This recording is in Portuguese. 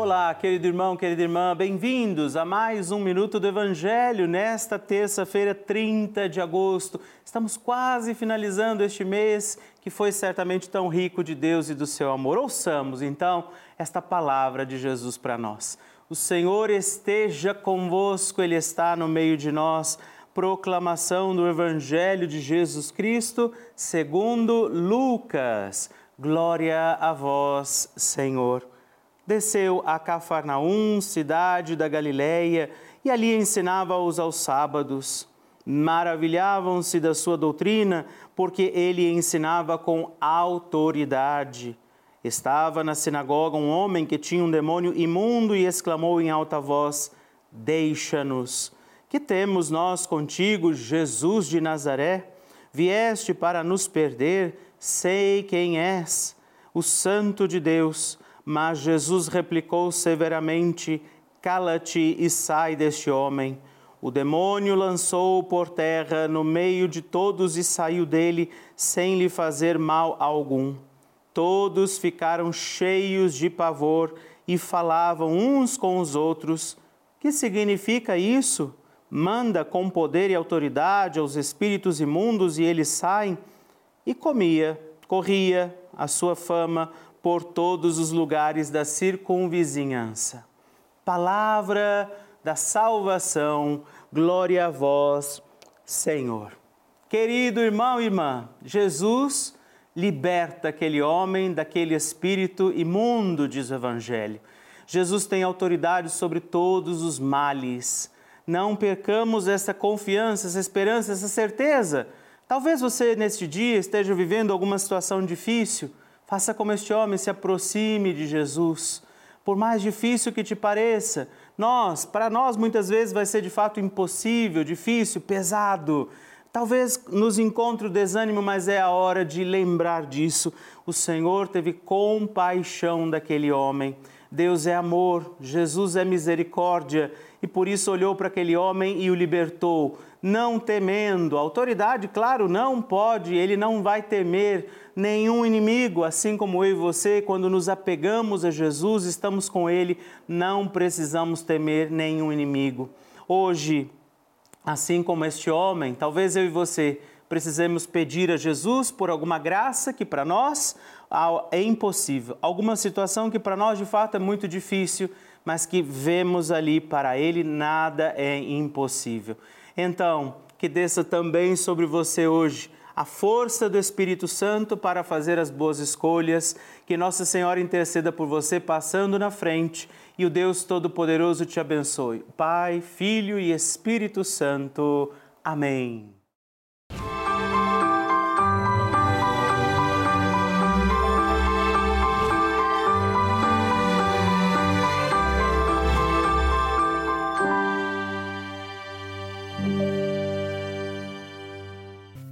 Olá, querido irmão, querida irmã, bem-vindos a mais um Minuto do Evangelho nesta terça-feira, 30 de agosto. Estamos quase finalizando este mês que foi certamente tão rico de Deus e do seu amor. Ouçamos então esta palavra de Jesus para nós. O Senhor esteja convosco, Ele está no meio de nós. Proclamação do Evangelho de Jesus Cristo, segundo Lucas. Glória a vós, Senhor. Desceu a Cafarnaum, cidade da Galileia, e ali ensinava-os aos sábados. Maravilhavam-se da sua doutrina, porque ele ensinava com autoridade. Estava na sinagoga um homem que tinha um demônio imundo e exclamou em alta voz: Deixa-nos. Que temos nós contigo, Jesus de Nazaré? Vieste para nos perder? Sei quem és, o Santo de Deus. Mas Jesus replicou severamente: Cala-te e sai deste homem. O demônio lançou-o por terra no meio de todos e saiu dele sem lhe fazer mal algum. Todos ficaram cheios de pavor e falavam uns com os outros: Que significa isso? Manda com poder e autoridade aos espíritos imundos e eles saem? E comia, corria a sua fama por todos os lugares da circunvizinhança. Palavra da salvação, glória a vós, Senhor. Querido irmão e irmã, Jesus liberta aquele homem daquele espírito imundo, diz o Evangelho. Jesus tem autoridade sobre todos os males. Não percamos essa confiança, essa esperança, essa certeza. Talvez você neste dia esteja vivendo alguma situação difícil. Faça como este homem, se aproxime de Jesus. Por mais difícil que te pareça, nós, para nós muitas vezes vai ser de fato impossível, difícil, pesado. Talvez nos encontre o desânimo, mas é a hora de lembrar disso. O Senhor teve compaixão daquele homem. Deus é amor, Jesus é misericórdia e por isso olhou para aquele homem e o libertou, não temendo. A autoridade, claro, não pode, ele não vai temer nenhum inimigo, assim como eu e você, quando nos apegamos a Jesus, estamos com ele, não precisamos temer nenhum inimigo. Hoje, Assim como este homem, talvez eu e você precisemos pedir a Jesus por alguma graça que para nós é impossível, alguma situação que para nós de fato é muito difícil, mas que vemos ali para Ele nada é impossível. Então, que desça também sobre você hoje a força do Espírito Santo para fazer as boas escolhas, que Nossa Senhora interceda por você passando na frente e o Deus Todo-Poderoso te abençoe. Pai, Filho e Espírito Santo. Amém.